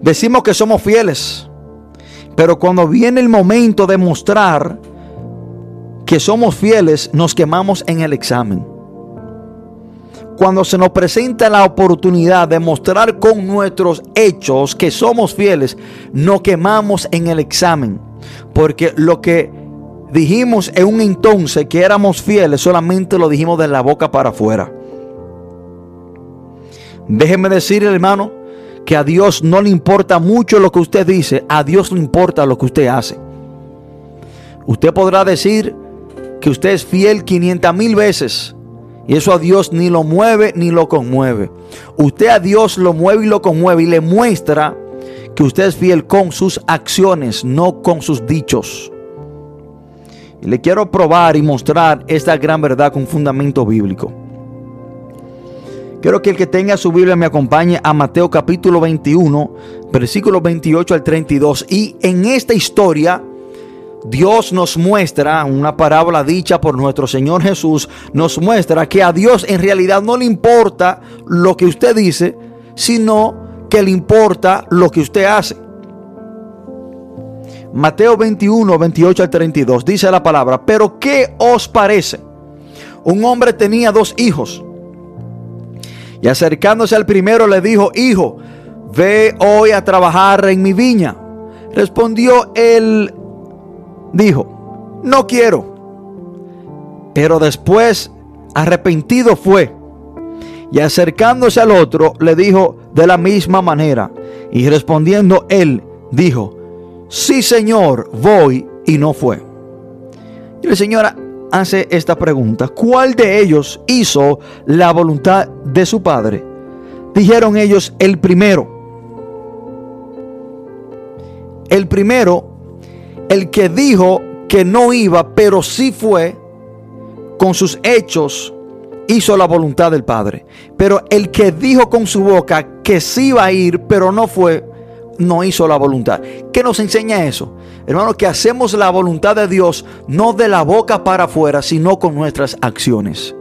Decimos que somos fieles, pero cuando viene el momento de mostrar que somos fieles, nos quemamos en el examen cuando se nos presenta la oportunidad de mostrar con nuestros hechos que somos fieles, nos quemamos en el examen. Porque lo que dijimos en un entonces que éramos fieles, solamente lo dijimos de la boca para afuera. Déjeme decir, hermano, que a Dios no le importa mucho lo que usted dice, a Dios le importa lo que usted hace. Usted podrá decir que usted es fiel 500 mil veces, y eso a Dios ni lo mueve ni lo conmueve. Usted a Dios lo mueve y lo conmueve y le muestra que usted es fiel con sus acciones, no con sus dichos. Y le quiero probar y mostrar esta gran verdad con fundamento bíblico. Quiero que el que tenga su Biblia me acompañe a Mateo capítulo 21, versículos 28 al 32. Y en esta historia Dios nos muestra, una parábola dicha por nuestro Señor Jesús, nos muestra que a Dios en realidad no le importa lo que usted dice, sino que le importa lo que usted hace. Mateo 21, 28 al 32 dice la palabra, pero ¿qué os parece? Un hombre tenía dos hijos y acercándose al primero le dijo, hijo, ve hoy a trabajar en mi viña. Respondió el dijo, no quiero. Pero después, arrepentido fue. Y acercándose al otro, le dijo de la misma manera. Y respondiendo él, dijo, sí Señor, voy. Y no fue. Y la señora hace esta pregunta, ¿cuál de ellos hizo la voluntad de su padre? Dijeron ellos, el primero. El primero el que dijo que no iba, pero sí fue, con sus hechos hizo la voluntad del Padre. Pero el que dijo con su boca que sí iba a ir, pero no fue, no hizo la voluntad. ¿Qué nos enseña eso? Hermano, que hacemos la voluntad de Dios no de la boca para afuera, sino con nuestras acciones.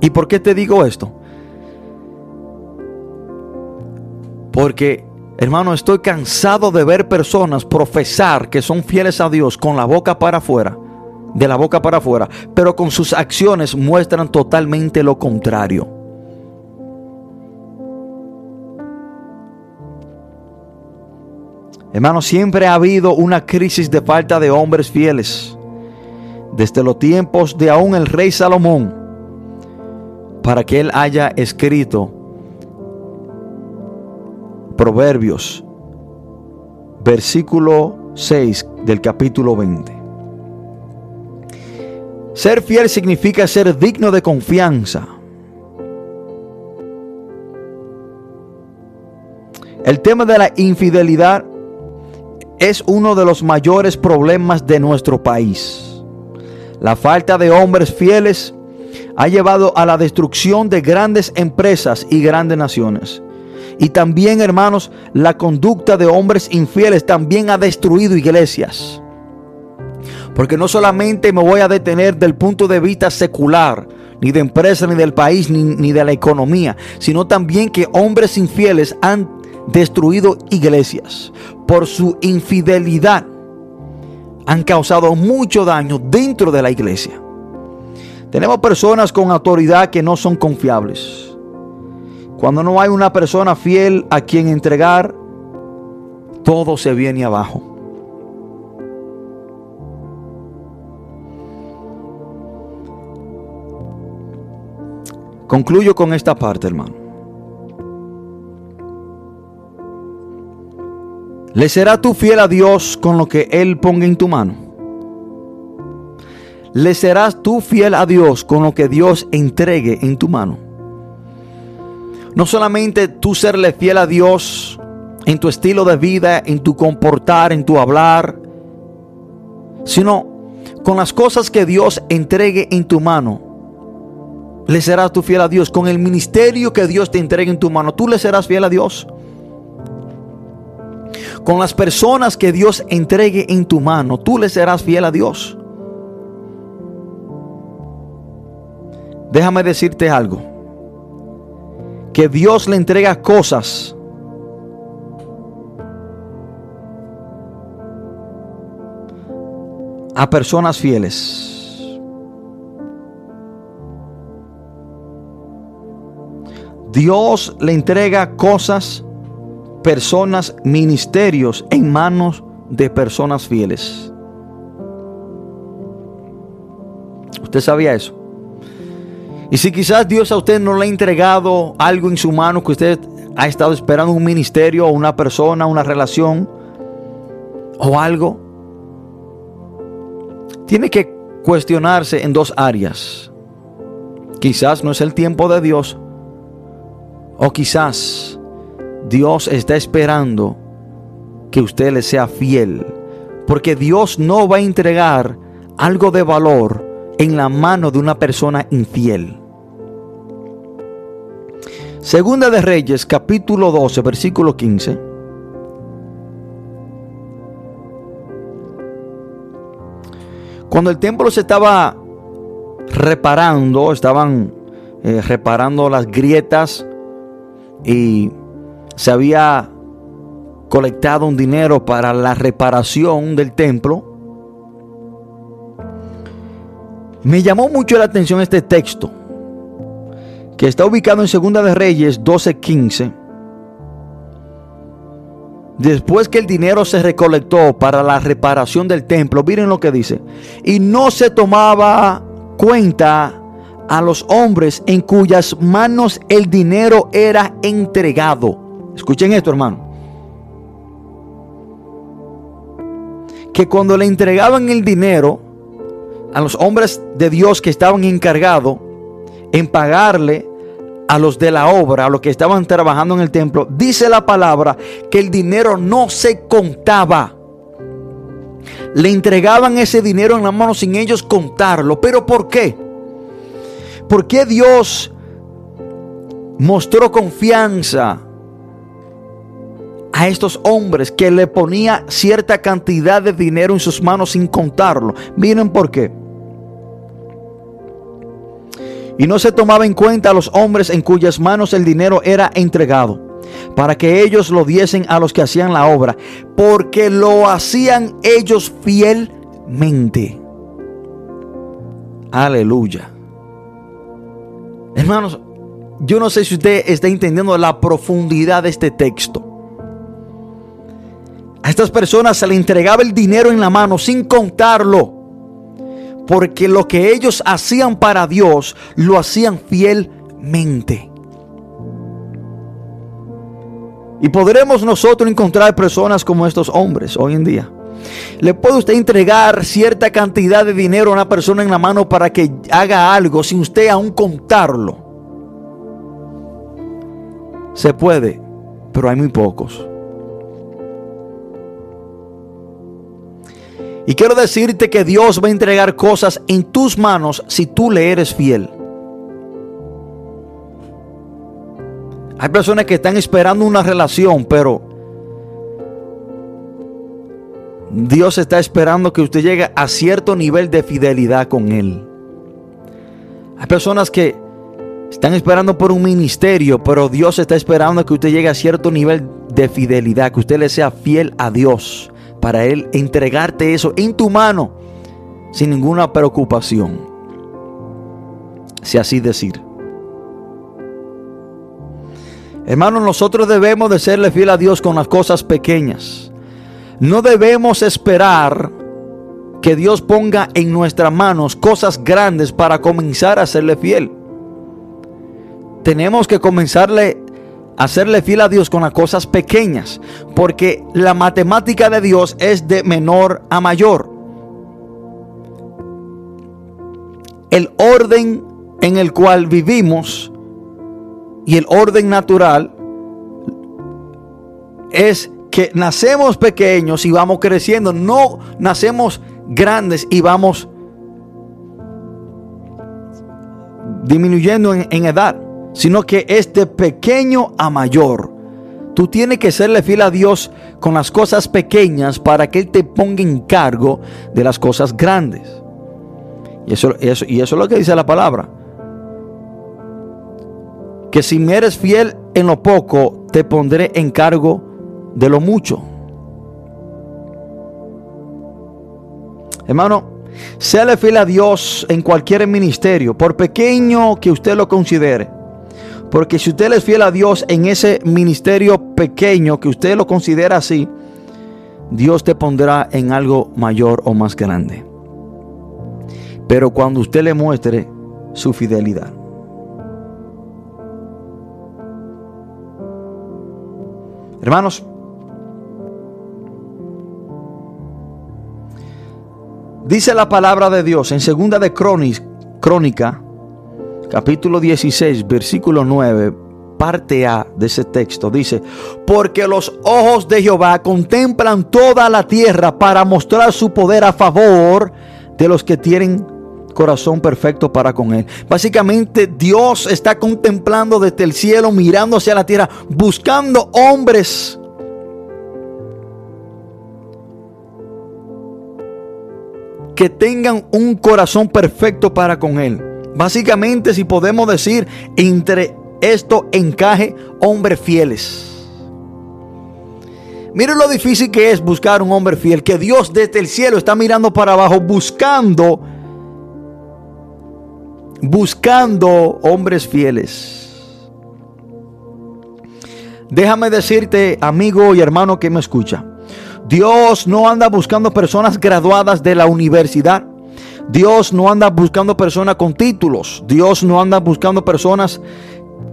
¿Y por qué te digo esto? Porque, hermano, estoy cansado de ver personas profesar que son fieles a Dios con la boca para afuera, de la boca para afuera, pero con sus acciones muestran totalmente lo contrario. Hermano, siempre ha habido una crisis de falta de hombres fieles. Desde los tiempos de aún el rey Salomón, para que él haya escrito Proverbios, versículo 6 del capítulo 20. Ser fiel significa ser digno de confianza. El tema de la infidelidad es uno de los mayores problemas de nuestro país. La falta de hombres fieles ha llevado a la destrucción de grandes empresas y grandes naciones. Y también, hermanos, la conducta de hombres infieles también ha destruido iglesias. Porque no solamente me voy a detener del punto de vista secular, ni de empresa, ni del país, ni, ni de la economía, sino también que hombres infieles han destruido iglesias. Por su infidelidad han causado mucho daño dentro de la iglesia. Tenemos personas con autoridad que no son confiables. Cuando no hay una persona fiel a quien entregar, todo se viene abajo. Concluyo con esta parte, hermano. ¿Le será tú fiel a Dios con lo que Él ponga en tu mano? ¿Le serás tú fiel a Dios con lo que Dios entregue en tu mano? No solamente tú serle fiel a Dios en tu estilo de vida, en tu comportar, en tu hablar, sino con las cosas que Dios entregue en tu mano. Le serás tú fiel a Dios. Con el ministerio que Dios te entregue en tu mano, tú le serás fiel a Dios. Con las personas que Dios entregue en tu mano, tú le serás fiel a Dios. Déjame decirte algo que Dios le entrega cosas a personas fieles. Dios le entrega cosas, personas, ministerios en manos de personas fieles. ¿Usted sabía eso? Y si quizás Dios a usted no le ha entregado algo en su mano que usted ha estado esperando un ministerio o una persona, una relación o algo, tiene que cuestionarse en dos áreas. Quizás no es el tiempo de Dios o quizás Dios está esperando que usted le sea fiel. Porque Dios no va a entregar algo de valor en la mano de una persona infiel. Segunda de Reyes, capítulo 12, versículo 15. Cuando el templo se estaba reparando, estaban eh, reparando las grietas y se había colectado un dinero para la reparación del templo. Me llamó mucho la atención este texto que está ubicado en Segunda de Reyes 12:15. Después que el dinero se recolectó para la reparación del templo, miren lo que dice. Y no se tomaba cuenta a los hombres en cuyas manos el dinero era entregado. Escuchen esto, hermano. Que cuando le entregaban el dinero a los hombres de Dios que estaban encargados en pagarle a los de la obra, a los que estaban trabajando en el templo, dice la palabra que el dinero no se contaba. le entregaban ese dinero en la mano sin ellos contarlo. ¿Pero por qué? ¿Por qué Dios mostró confianza a estos hombres que le ponía cierta cantidad de dinero en sus manos sin contarlo? Miren por qué. Y no se tomaba en cuenta a los hombres en cuyas manos el dinero era entregado, para que ellos lo diesen a los que hacían la obra, porque lo hacían ellos fielmente. Aleluya. Hermanos, yo no sé si usted está entendiendo la profundidad de este texto. A estas personas se le entregaba el dinero en la mano sin contarlo porque lo que ellos hacían para Dios lo hacían fielmente. Y podremos nosotros encontrar personas como estos hombres hoy en día. ¿Le puede usted entregar cierta cantidad de dinero a una persona en la mano para que haga algo sin usted aún contarlo? Se puede, pero hay muy pocos. Y quiero decirte que Dios va a entregar cosas en tus manos si tú le eres fiel. Hay personas que están esperando una relación, pero Dios está esperando que usted llegue a cierto nivel de fidelidad con Él. Hay personas que están esperando por un ministerio, pero Dios está esperando que usted llegue a cierto nivel de fidelidad, que usted le sea fiel a Dios para Él entregarte eso en tu mano sin ninguna preocupación. Si así decir. Hermanos, nosotros debemos de serle fiel a Dios con las cosas pequeñas. No debemos esperar que Dios ponga en nuestras manos cosas grandes para comenzar a serle fiel. Tenemos que comenzarle hacerle fiel a Dios con las cosas pequeñas, porque la matemática de Dios es de menor a mayor. El orden en el cual vivimos y el orden natural es que nacemos pequeños y vamos creciendo, no nacemos grandes y vamos disminuyendo en, en edad sino que es de pequeño a mayor. Tú tienes que serle fiel a Dios con las cosas pequeñas para que Él te ponga en cargo de las cosas grandes. Y eso, y eso es lo que dice la palabra. Que si me eres fiel en lo poco, te pondré en cargo de lo mucho. Hermano, séle fiel a Dios en cualquier ministerio, por pequeño que usted lo considere. Porque si usted es fiel a Dios en ese ministerio pequeño que usted lo considera así, Dios te pondrá en algo mayor o más grande. Pero cuando usted le muestre su fidelidad. Hermanos, dice la palabra de Dios en segunda de Crónica capítulo 16, versículo 9, parte A de ese texto, dice, porque los ojos de Jehová contemplan toda la tierra para mostrar su poder a favor de los que tienen corazón perfecto para con él. Básicamente Dios está contemplando desde el cielo, mirando hacia la tierra, buscando hombres que tengan un corazón perfecto para con él. Básicamente, si podemos decir, entre esto encaje hombres fieles. Miren lo difícil que es buscar un hombre fiel, que Dios desde el cielo está mirando para abajo buscando, buscando hombres fieles. Déjame decirte, amigo y hermano que me escucha, Dios no anda buscando personas graduadas de la universidad. Dios no anda buscando personas con títulos. Dios no anda buscando personas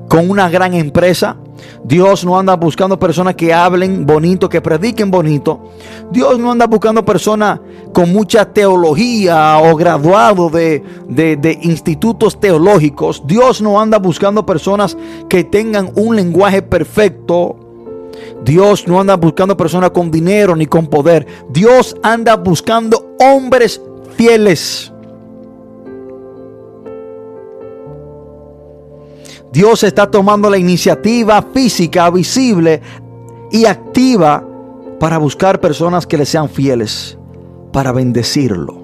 con una gran empresa. Dios no anda buscando personas que hablen bonito, que prediquen bonito. Dios no anda buscando personas con mucha teología o graduado de, de, institutos teológicos. Dios no anda buscando personas que tengan un lenguaje perfecto Dios no anda buscando personas con dinero ni con poder. Dios anda buscando hombres fieles. Dios está tomando la iniciativa física, visible y activa para buscar personas que le sean fieles, para bendecirlo.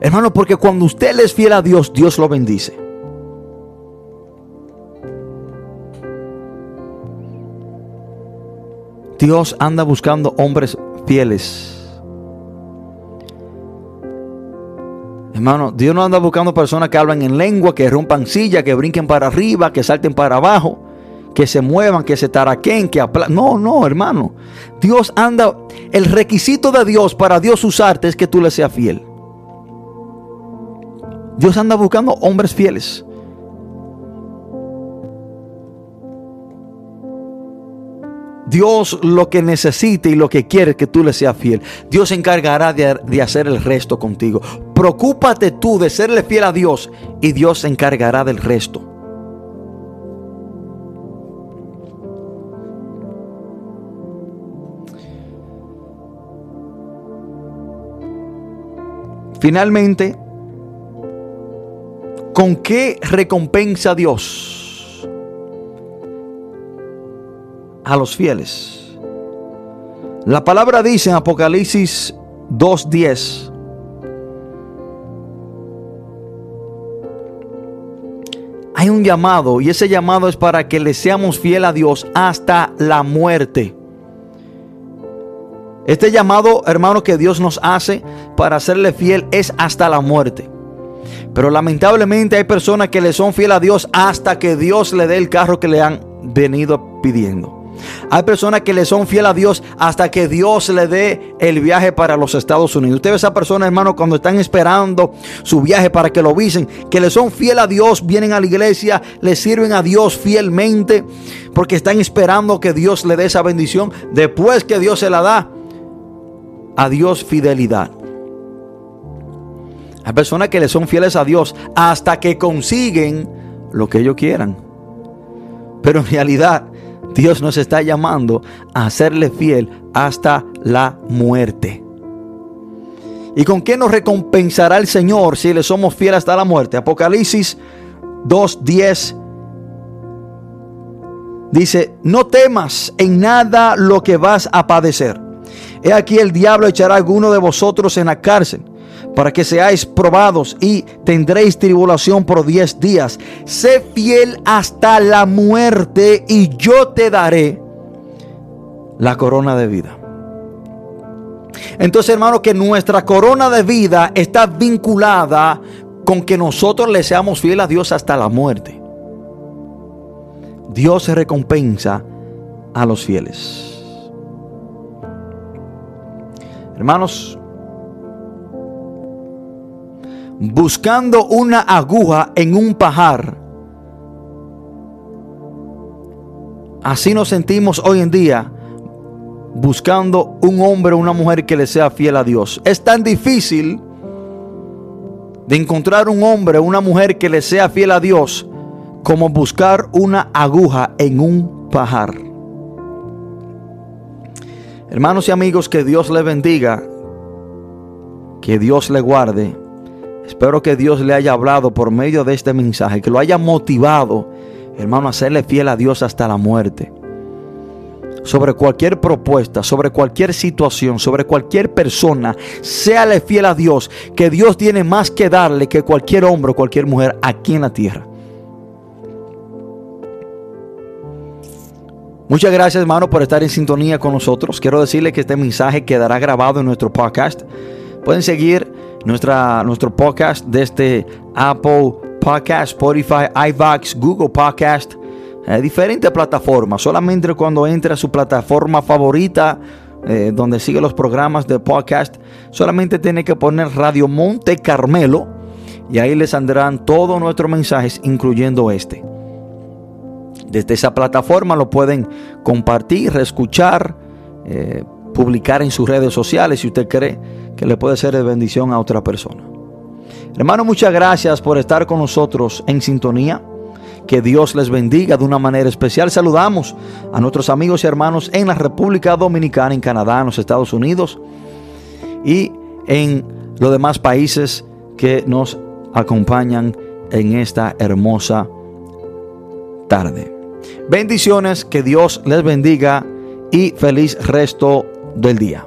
Hermano, porque cuando usted es fiel a Dios, Dios lo bendice. Dios anda buscando hombres fieles. Hermano, Dios no anda buscando personas que hablan en lengua, que rompan silla, que brinquen para arriba, que salten para abajo, que se muevan, que se taraquen, que apla No, no, hermano. Dios anda. El requisito de Dios para Dios usarte es que tú le seas fiel. Dios anda buscando hombres fieles. Dios lo que necesita y lo que quiere que tú le seas fiel. Dios se encargará de, de, hacer el resto contigo. Preocúpate tú de serle fiel a Dios y Dios se encargará del resto. Finalmente, ¿con qué recompensa Dios? A los fieles. La palabra dice en Apocalipsis 2.10. Hay un llamado y ese llamado es para que le seamos fiel a Dios hasta la muerte. Este llamado, hermano, que Dios nos hace para serle fiel es hasta la muerte. Pero lamentablemente hay personas que le son fiel a Dios hasta que Dios le dé el carro que le han venido pidiendo. Hay personas que le son fiel a Dios hasta que Dios le dé el viaje para los Estados Unidos. Usted ve esa persona, hermano, cuando están esperando su viaje para que lo visen, que le son fiel a Dios, vienen a la iglesia, le sirven a Dios fielmente, porque están esperando que Dios le dé esa bendición. Después que Dios se la da, a Dios fidelidad. Hay personas que le son fieles a Dios hasta que consiguen lo que ellos quieran. Pero en realidad Dios nos está llamando a serle fiel hasta la muerte. ¿Y con qué nos recompensará el Señor si le somos fieles hasta la muerte? Apocalipsis 2.10 dice, no temas en nada lo que vas a padecer. He aquí el diablo echará a alguno de vosotros en la cárcel para que seáis probados y tendréis tribulación por diez días. Sé fiel hasta la muerte y yo te daré la corona de vida. Entonces, hermano, que nuestra corona de vida está vinculada con que nosotros le seamos fieles a Dios hasta la muerte. Dios recompensa a los fieles. Hermanos, buscando una aguja en un pajar. Así nos sentimos hoy en día buscando un hombre o una mujer que le sea fiel a Dios. Es tan difícil de encontrar un hombre o una mujer que le sea fiel a Dios como buscar una aguja en un pajar. Hermanos y amigos, que Dios le bendiga, que Dios le guarde Espero que Dios le haya hablado por medio de este mensaje, que lo haya motivado, hermano, a serle fiel a Dios hasta la muerte. Sobre cualquier propuesta, sobre cualquier situación, sobre cualquier persona, séale fiel a Dios, que Dios tiene más que darle que cualquier hombre o cualquier mujer aquí en la tierra. Muchas gracias, hermano, por estar en sintonía con nosotros. Quiero decirle que este mensaje quedará grabado en nuestro podcast. Pueden seguir nuestra, nuestro podcast desde este Apple Podcast, Spotify, iVox, Google Podcast, eh, diferentes plataformas. Solamente cuando entre a su plataforma favorita, eh, donde sigue los programas de podcast, solamente tiene que poner Radio Monte Carmelo y ahí les saldrán todos nuestros mensajes, incluyendo este. Desde esa plataforma lo pueden compartir, reescuchar, eh, publicar en sus redes sociales si usted cree que le puede ser de bendición a otra persona. Hermano, muchas gracias por estar con nosotros en sintonía. Que Dios les bendiga de una manera especial. Saludamos a nuestros amigos y hermanos en la República Dominicana, en Canadá, en los Estados Unidos y en los demás países que nos acompañan en esta hermosa tarde. Bendiciones, que Dios les bendiga y feliz resto del día.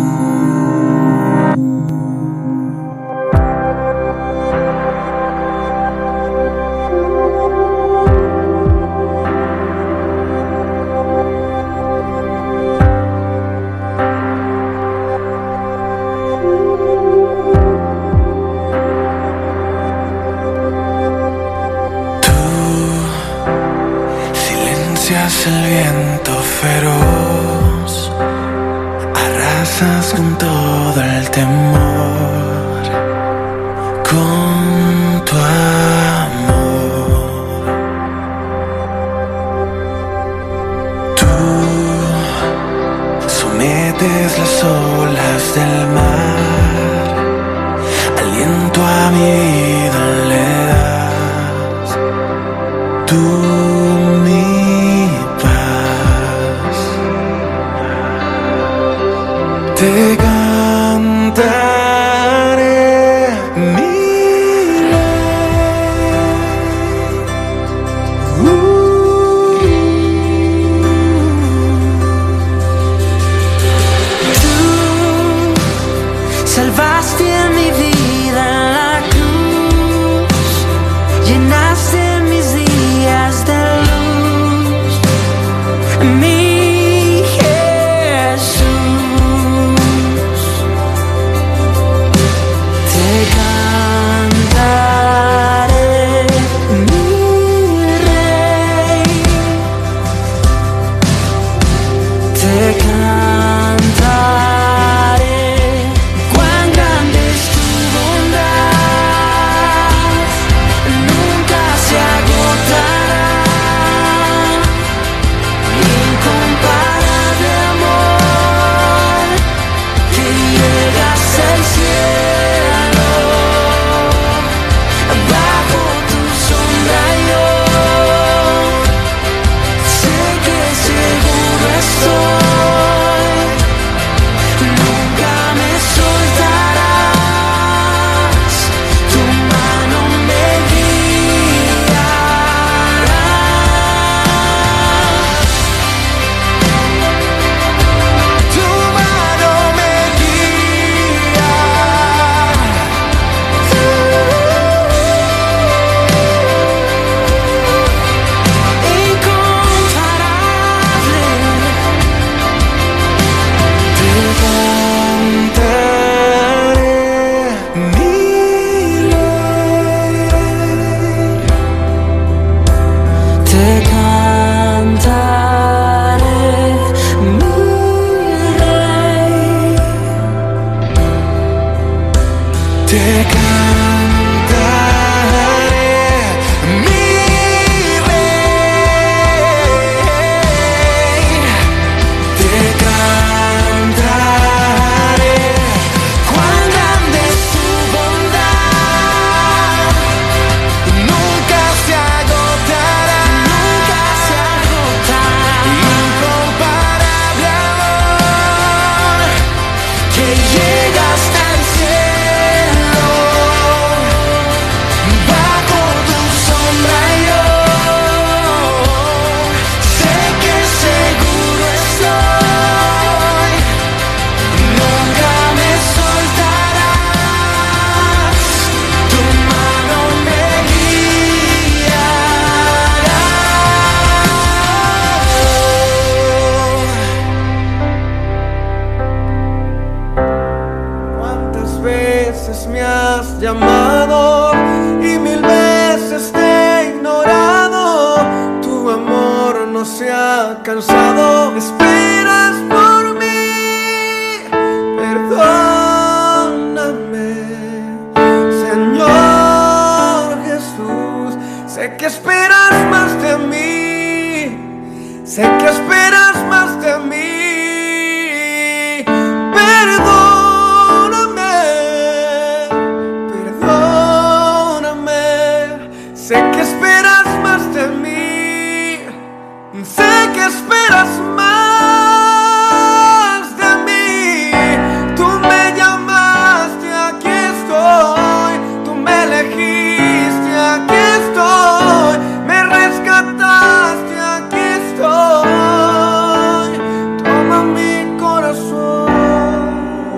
Tú